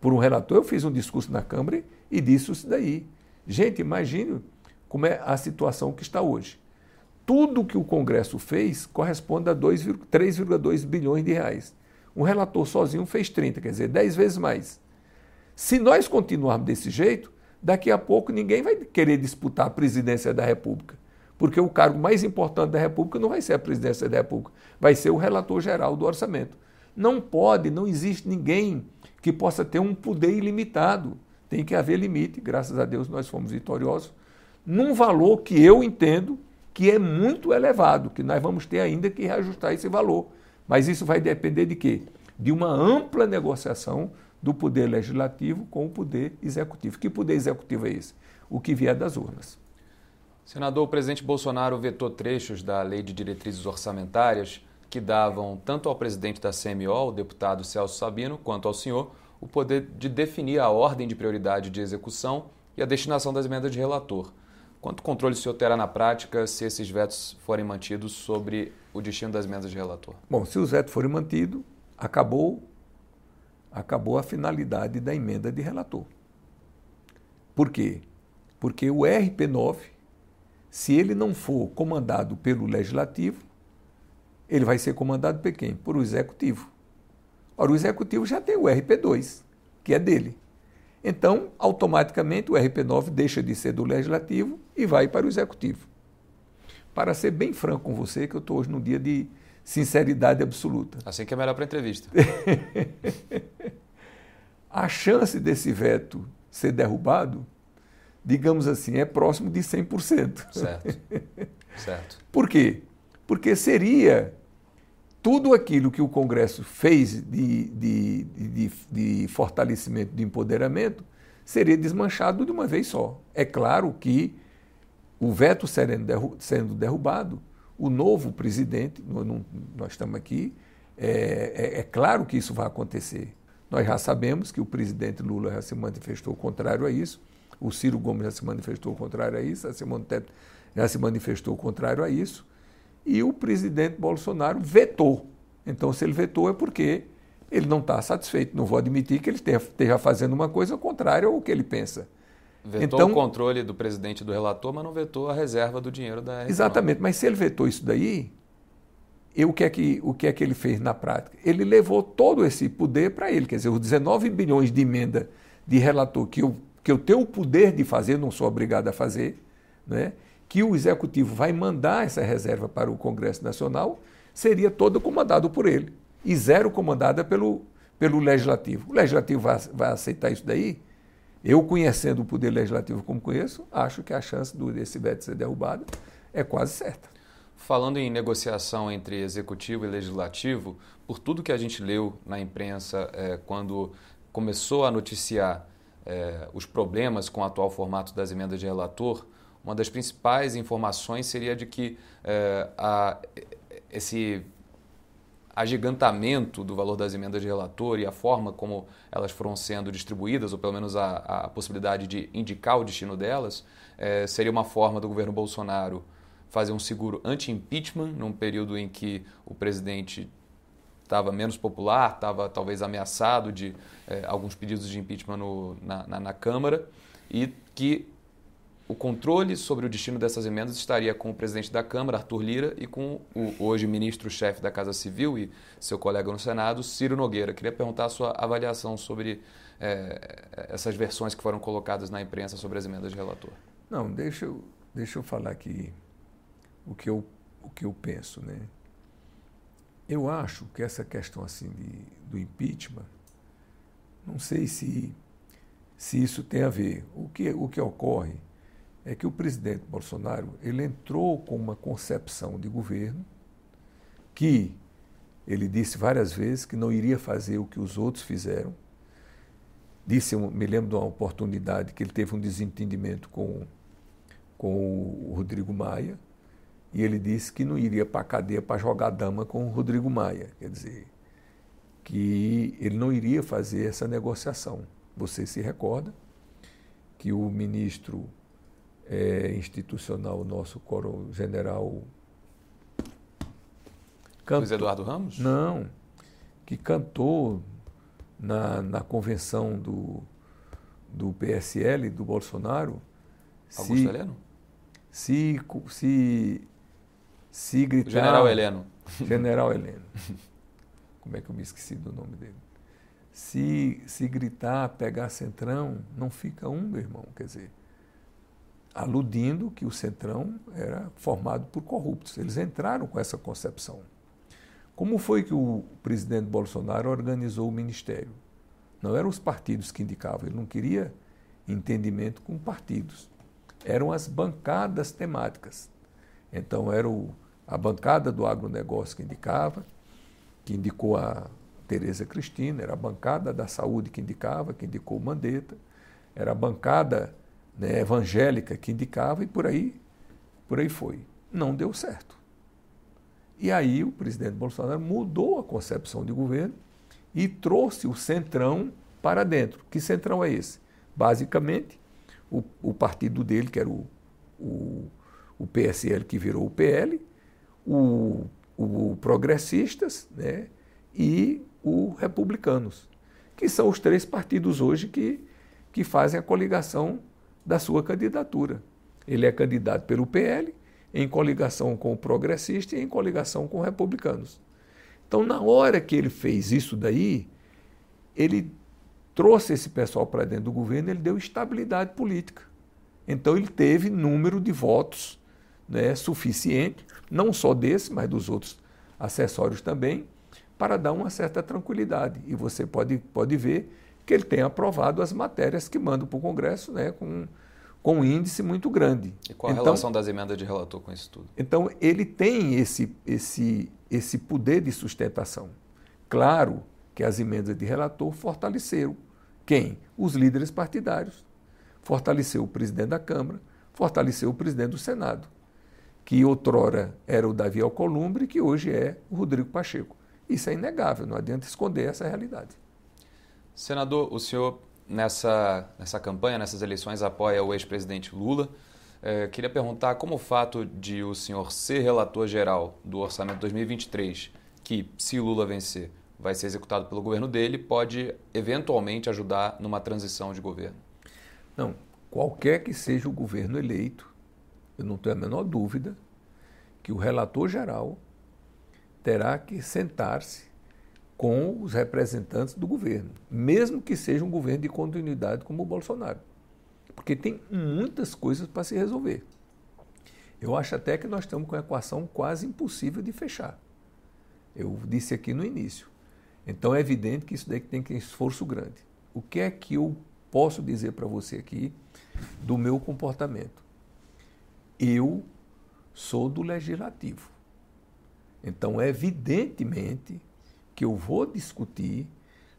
por um relator. Eu fiz um discurso na Câmara e disse isso daí. Gente, imagine como é a situação que está hoje. Tudo que o Congresso fez corresponde a 3,2 bilhões de reais. Um relator sozinho fez 30, quer dizer, 10 vezes mais. Se nós continuarmos desse jeito, daqui a pouco ninguém vai querer disputar a presidência da República. Porque o cargo mais importante da República não vai ser a presidência da República, vai ser o relator geral do orçamento. Não pode, não existe ninguém que possa ter um poder ilimitado. Tem que haver limite, graças a Deus nós fomos vitoriosos, num valor que eu entendo que é muito elevado, que nós vamos ter ainda que reajustar esse valor. Mas isso vai depender de quê? De uma ampla negociação do poder legislativo com o poder executivo. Que poder executivo é esse? O que vier das urnas. Senador, o presidente Bolsonaro vetou trechos da Lei de Diretrizes Orçamentárias que davam tanto ao presidente da CMO, o deputado Celso Sabino, quanto ao senhor, o poder de definir a ordem de prioridade de execução e a destinação das emendas de relator. Quanto controle o senhor terá na prática se esses vetos forem mantidos sobre o destino das emendas de relator? Bom, se os vetos forem mantidos, acabou, acabou a finalidade da emenda de relator. Por quê? Porque o RP9, se ele não for comandado pelo legislativo, ele vai ser comandado por quem? Por o executivo. Ora, o executivo já tem o RP2, que é dele. Então, automaticamente, o RP9 deixa de ser do legislativo e vai para o executivo. Para ser bem franco com você, que eu estou hoje num dia de sinceridade absoluta. Assim que é melhor para a entrevista. a chance desse veto ser derrubado, digamos assim, é próximo de 100%. Certo. certo. Por quê? Porque seria tudo aquilo que o Congresso fez de, de, de, de, fortalecimento, de empoderamento, seria desmanchado de uma vez só. É claro que o veto sendo derrubado, o novo presidente, nós estamos aqui, é, é, é, claro que isso vai acontecer. Nós já sabemos que o presidente Lula já se manifestou contrário a isso, o Ciro Gomes já se manifestou contrário a isso, a Simone Tebet já se manifestou contrário a isso e o presidente Bolsonaro vetou. Então, se ele vetou é porque ele não está satisfeito. Não vou admitir que ele esteja fazendo uma coisa contrária ao que ele pensa. Vetou então, o controle do presidente do relator, mas não vetou a reserva do dinheiro da RP9. Exatamente, mas se ele vetou isso daí, e o que, é que, o que é que ele fez na prática? Ele levou todo esse poder para ele, quer dizer, os 19 bilhões de emenda de relator que eu, que eu tenho o poder de fazer, não sou obrigado a fazer, né? que o executivo vai mandar essa reserva para o Congresso Nacional seria toda comandada por ele e zero comandada pelo, pelo legislativo. O legislativo vai, vai aceitar isso daí? Eu, conhecendo o poder legislativo como conheço, acho que a chance do, desse veto ser derrubado é quase certa. Falando em negociação entre executivo e legislativo, por tudo que a gente leu na imprensa é, quando começou a noticiar é, os problemas com o atual formato das emendas de relator, uma das principais informações seria de que é, a, esse agigantamento do valor das emendas de relator e a forma como elas foram sendo distribuídas, ou pelo menos a, a possibilidade de indicar o destino delas, é, seria uma forma do governo Bolsonaro fazer um seguro anti-impeachment num período em que o presidente estava menos popular, estava talvez ameaçado de é, alguns pedidos de impeachment no, na, na, na Câmara, e que o controle sobre o destino dessas emendas estaria com o presidente da Câmara, Arthur Lira, e com o hoje ministro-chefe da Casa Civil e seu colega no Senado, Ciro Nogueira. Queria perguntar a sua avaliação sobre é, essas versões que foram colocadas na imprensa sobre as emendas de relator. Não, deixa eu, deixa eu falar aqui o que eu, o que eu penso. Né? Eu acho que essa questão assim de, do impeachment, não sei se, se isso tem a ver. O que, o que ocorre é que o presidente Bolsonaro ele entrou com uma concepção de governo que ele disse várias vezes que não iria fazer o que os outros fizeram. Disse, me lembro de uma oportunidade que ele teve um desentendimento com, com o Rodrigo Maia e ele disse que não iria para a cadeia para jogar dama com o Rodrigo Maia. Quer dizer, que ele não iria fazer essa negociação. Você se recorda que o ministro é, institucional nosso, coro, general. Cantou, Luiz Eduardo Ramos? Não, que cantou na, na convenção do, do PSL, do Bolsonaro. Augusto se, Heleno? Se, se, se gritar. General Heleno. General Heleno. Como é que eu me esqueci do nome dele? Se, se gritar, pegar centrão, não fica um, meu irmão. Quer dizer, aludindo que o Centrão era formado por corruptos. Eles entraram com essa concepção. Como foi que o presidente Bolsonaro organizou o ministério? Não eram os partidos que indicavam, ele não queria entendimento com partidos. Eram as bancadas temáticas. Então, era o, a bancada do agronegócio que indicava, que indicou a Tereza Cristina, era a bancada da saúde que indicava, que indicou o Mandetta, era a bancada né, evangélica que indicava e por aí, por aí foi. Não deu certo. E aí o presidente Bolsonaro mudou a concepção de governo e trouxe o centrão para dentro. Que centrão é esse? Basicamente, o, o partido dele, que era o, o, o, PSL, que virou o PL, o, o Progressistas né, e o Republicanos, que são os três partidos hoje que, que fazem a coligação da sua candidatura. Ele é candidato pelo PL, em coligação com o progressista e em coligação com republicanos. Então, na hora que ele fez isso daí, ele trouxe esse pessoal para dentro do governo, ele deu estabilidade política. Então, ele teve número de votos né, suficiente, não só desse, mas dos outros acessórios também, para dar uma certa tranquilidade. E você pode, pode ver que ele tem aprovado as matérias que manda para o Congresso né, com, com um índice muito grande. E qual a então, relação das emendas de relator com isso tudo? Então, ele tem esse, esse, esse poder de sustentação. Claro que as emendas de relator fortaleceram quem? Os líderes partidários. Fortaleceu o presidente da Câmara, fortaleceu o presidente do Senado, que outrora era o Davi Alcolumbre, que hoje é o Rodrigo Pacheco. Isso é inegável, não adianta esconder essa realidade. Senador, o senhor nessa, nessa campanha, nessas eleições, apoia o ex-presidente Lula. É, queria perguntar como o fato de o senhor ser relator geral do orçamento 2023, que, se Lula vencer, vai ser executado pelo governo dele, pode eventualmente ajudar numa transição de governo? Não, qualquer que seja o governo eleito, eu não tenho a menor dúvida que o relator geral terá que sentar-se com os representantes do governo, mesmo que seja um governo de continuidade como o Bolsonaro. Porque tem muitas coisas para se resolver. Eu acho até que nós estamos com uma equação quase impossível de fechar. Eu disse aqui no início. Então é evidente que isso daí tem que ter esforço grande. O que é que eu posso dizer para você aqui do meu comportamento? Eu sou do legislativo. Então, evidentemente, que eu vou discutir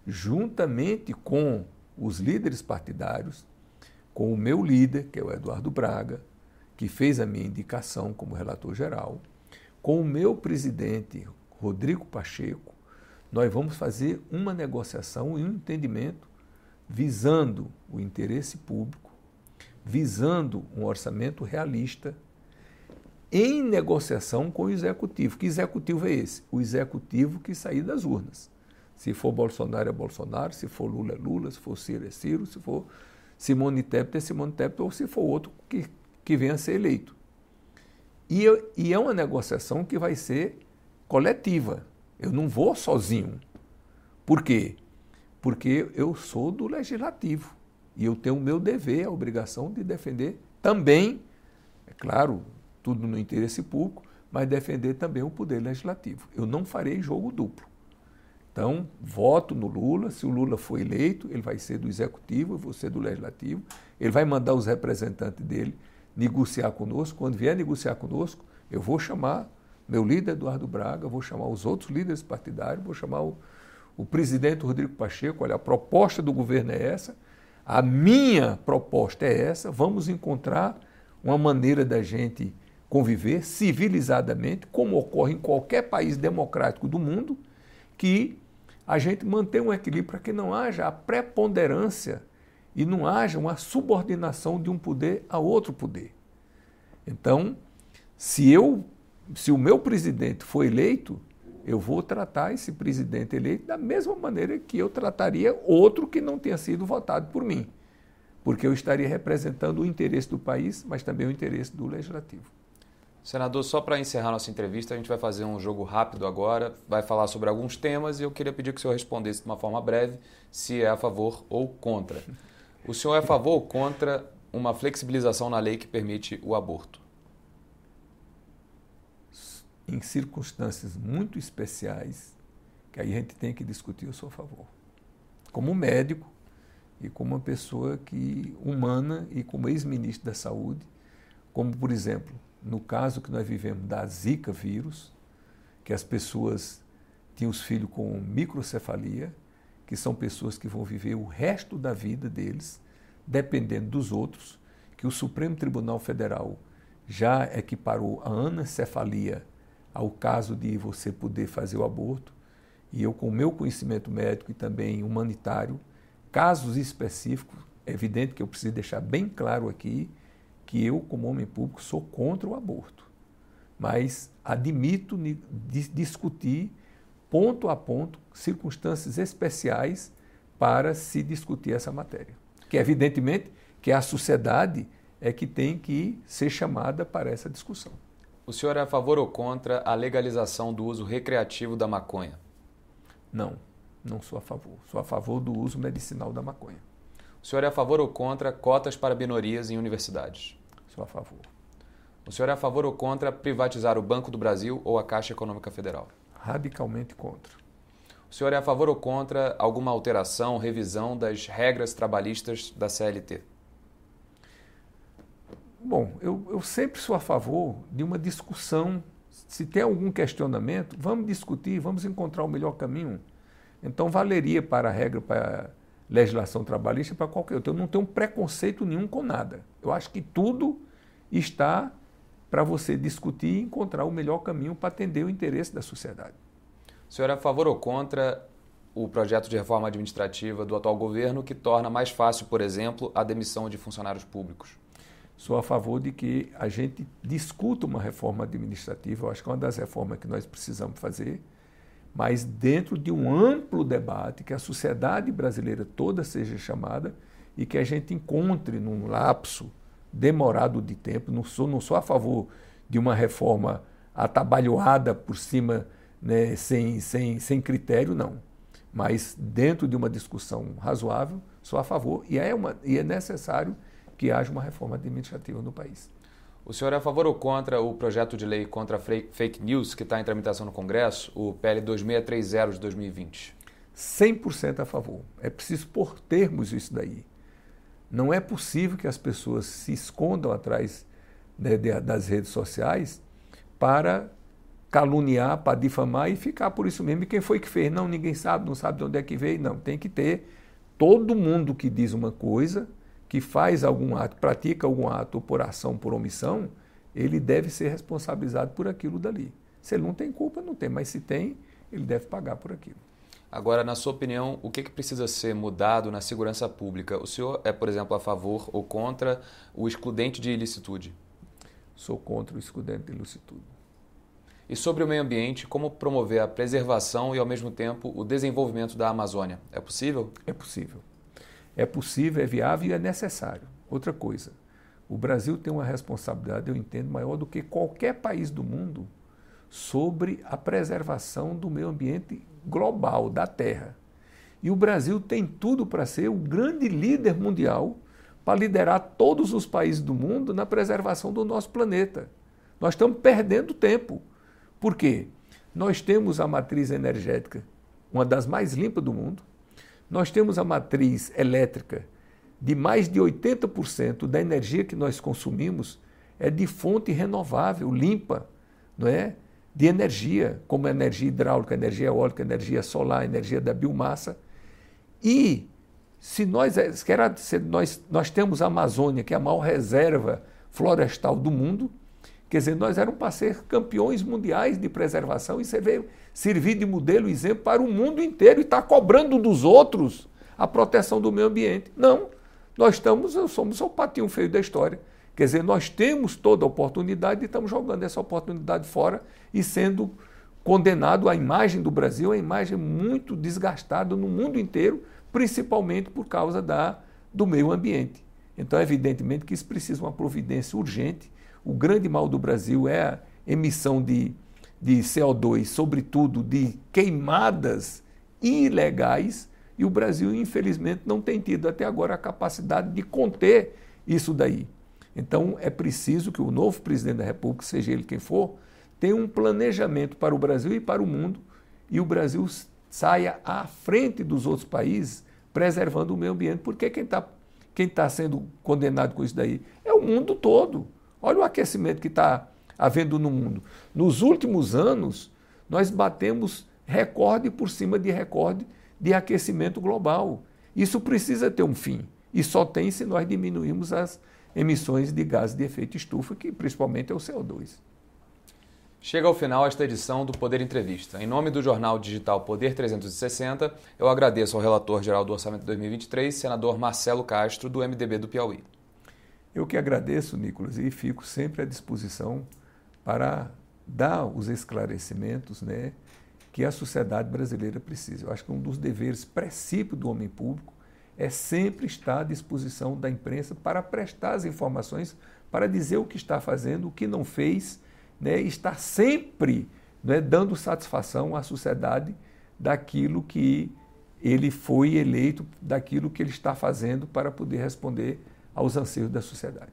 juntamente com os líderes partidários, com o meu líder, que é o Eduardo Braga, que fez a minha indicação como relator geral, com o meu presidente, Rodrigo Pacheco, nós vamos fazer uma negociação e um entendimento visando o interesse público, visando um orçamento realista em negociação com o executivo. Que executivo é esse? O executivo que sair das urnas. Se for Bolsonaro é Bolsonaro, se for Lula é Lula, se for Ciro é Ciro, se for Simone Tebet é Simone Tebet, ou se for outro que que venha a ser eleito. E, eu, e é uma negociação que vai ser coletiva. Eu não vou sozinho. Por quê? Porque eu sou do legislativo e eu tenho o meu dever, a obrigação de defender também, é claro, tudo no interesse público, mas defender também o poder legislativo. Eu não farei jogo duplo. Então, voto no Lula. Se o Lula for eleito, ele vai ser do executivo, eu vou ser do legislativo. Ele vai mandar os representantes dele negociar conosco. Quando vier negociar conosco, eu vou chamar meu líder Eduardo Braga, vou chamar os outros líderes partidários, vou chamar o, o presidente Rodrigo Pacheco. Olha, a proposta do governo é essa, a minha proposta é essa. Vamos encontrar uma maneira da gente conviver civilizadamente, como ocorre em qualquer país democrático do mundo, que a gente mantenha um equilíbrio para que não haja a preponderância e não haja uma subordinação de um poder a outro poder. Então, se eu, se o meu presidente for eleito, eu vou tratar esse presidente eleito da mesma maneira que eu trataria outro que não tenha sido votado por mim, porque eu estaria representando o interesse do país, mas também o interesse do legislativo. Senador, só para encerrar nossa entrevista, a gente vai fazer um jogo rápido agora, vai falar sobre alguns temas e eu queria pedir que o senhor respondesse de uma forma breve se é a favor ou contra. O senhor é a favor ou contra uma flexibilização na lei que permite o aborto? Em circunstâncias muito especiais, que aí a gente tem que discutir, eu sou a favor. Como médico e como uma pessoa que humana e como ex-ministro da Saúde, como por exemplo, no caso que nós vivemos da Zika vírus, que as pessoas tinham os filhos com microcefalia, que são pessoas que vão viver o resto da vida deles dependendo dos outros, que o Supremo Tribunal Federal já equiparou a anencefalia ao caso de você poder fazer o aborto, e eu, com o meu conhecimento médico e também humanitário, casos específicos, é evidente que eu preciso deixar bem claro aqui que eu, como homem público, sou contra o aborto. Mas admito discutir ponto a ponto circunstâncias especiais para se discutir essa matéria. Que evidentemente que a sociedade é que tem que ser chamada para essa discussão. O senhor é a favor ou contra a legalização do uso recreativo da maconha? Não, não sou a favor. Sou a favor do uso medicinal da maconha. O senhor é a favor ou contra cotas para minorias em universidades? Sou a favor. O senhor é a favor ou contra privatizar o Banco do Brasil ou a Caixa Econômica Federal? Radicalmente contra. O senhor é a favor ou contra alguma alteração, revisão das regras trabalhistas da CLT? Bom, eu, eu sempre sou a favor de uma discussão. Se tem algum questionamento, vamos discutir, vamos encontrar o melhor caminho. Então, valeria para a regra, para legislação trabalhista para qualquer outro. Eu não tenho preconceito nenhum com nada. Eu acho que tudo está para você discutir e encontrar o melhor caminho para atender o interesse da sociedade. O senhor é a favor ou contra o projeto de reforma administrativa do atual governo que torna mais fácil, por exemplo, a demissão de funcionários públicos? Sou a favor de que a gente discuta uma reforma administrativa. Eu acho que é uma das reformas que nós precisamos fazer mas dentro de um amplo debate, que a sociedade brasileira toda seja chamada e que a gente encontre num lapso demorado de tempo. Não sou, não sou a favor de uma reforma atabalhoada por cima, né, sem, sem, sem critério, não. Mas dentro de uma discussão razoável, sou a favor e é, uma, e é necessário que haja uma reforma administrativa no país. O senhor é a favor ou contra o projeto de lei contra fake news que está em tramitação no Congresso, o PL 2630 de 2020? 100% a favor. É preciso pôr termos isso daí. Não é possível que as pessoas se escondam atrás né, das redes sociais para caluniar, para difamar e ficar por isso mesmo. E quem foi que fez? Não, ninguém sabe, não sabe de onde é que veio. Não, tem que ter todo mundo que diz uma coisa que faz algum ato, pratica algum ato por ação, por omissão, ele deve ser responsabilizado por aquilo dali. Se ele não tem culpa, não tem, mas se tem, ele deve pagar por aquilo. Agora, na sua opinião, o que, que precisa ser mudado na segurança pública? O senhor é, por exemplo, a favor ou contra o excludente de ilicitude? Sou contra o excludente de ilicitude. E sobre o meio ambiente, como promover a preservação e, ao mesmo tempo, o desenvolvimento da Amazônia? É possível? É possível é possível, é viável e é necessário. Outra coisa, O Brasil tem uma responsabilidade, eu entendo, maior do que qualquer país do mundo sobre a preservação do meio ambiente global, da Terra. E o Brasil tem tudo para ser o grande líder mundial para liderar todos os países do mundo na preservação do nosso planeta. Nós estamos perdendo tempo. Por quê? Nós temos a matriz energética, uma das mais limpas do mundo. Nós temos a matriz elétrica de mais de 80% da energia que nós consumimos é de fonte renovável, limpa, não é? De energia, como energia hidráulica, energia eólica, energia solar, energia da biomassa. E se nós, se nós, nós temos a Amazônia, que é a maior reserva florestal do mundo, quer dizer, nós éramos para ser campeões mundiais de preservação e veio servir de modelo exemplo para o mundo inteiro e está cobrando dos outros a proteção do meio ambiente. Não, nós estamos, somos o patinho feio da história. Quer dizer, nós temos toda a oportunidade e estamos jogando essa oportunidade fora e sendo condenado a imagem do Brasil, a imagem muito desgastada no mundo inteiro, principalmente por causa da, do meio ambiente. Então, evidentemente que isso precisa de uma providência urgente. O grande mal do Brasil é a emissão de, de CO2, sobretudo de queimadas ilegais, e o Brasil, infelizmente, não tem tido até agora a capacidade de conter isso daí. Então, é preciso que o novo presidente da República, seja ele quem for, tenha um planejamento para o Brasil e para o mundo, e o Brasil saia à frente dos outros países, preservando o meio ambiente, porque quem está quem tá sendo condenado com isso daí é o mundo todo. Olha o aquecimento que está havendo no mundo. Nos últimos anos, nós batemos recorde por cima de recorde de aquecimento global. Isso precisa ter um fim. E só tem se nós diminuirmos as emissões de gases de efeito estufa, que principalmente é o CO2. Chega ao final esta edição do Poder Entrevista. Em nome do jornal digital Poder 360, eu agradeço ao relator geral do Orçamento 2023, senador Marcelo Castro, do MDB do Piauí. Eu que agradeço, Nicolas, e fico sempre à disposição para dar os esclarecimentos né, que a sociedade brasileira precisa. Eu acho que um dos deveres princípio do homem público é sempre estar à disposição da imprensa para prestar as informações, para dizer o que está fazendo, o que não fez né, estar sempre né, dando satisfação à sociedade daquilo que ele foi eleito, daquilo que ele está fazendo para poder responder aos anseios da sociedade.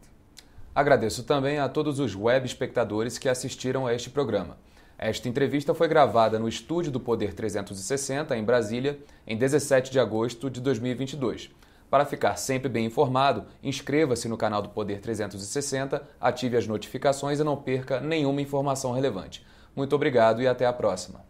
Agradeço também a todos os web espectadores que assistiram a este programa. Esta entrevista foi gravada no estúdio do Poder 360, em Brasília, em 17 de agosto de 2022. Para ficar sempre bem informado, inscreva-se no canal do Poder 360, ative as notificações e não perca nenhuma informação relevante. Muito obrigado e até a próxima.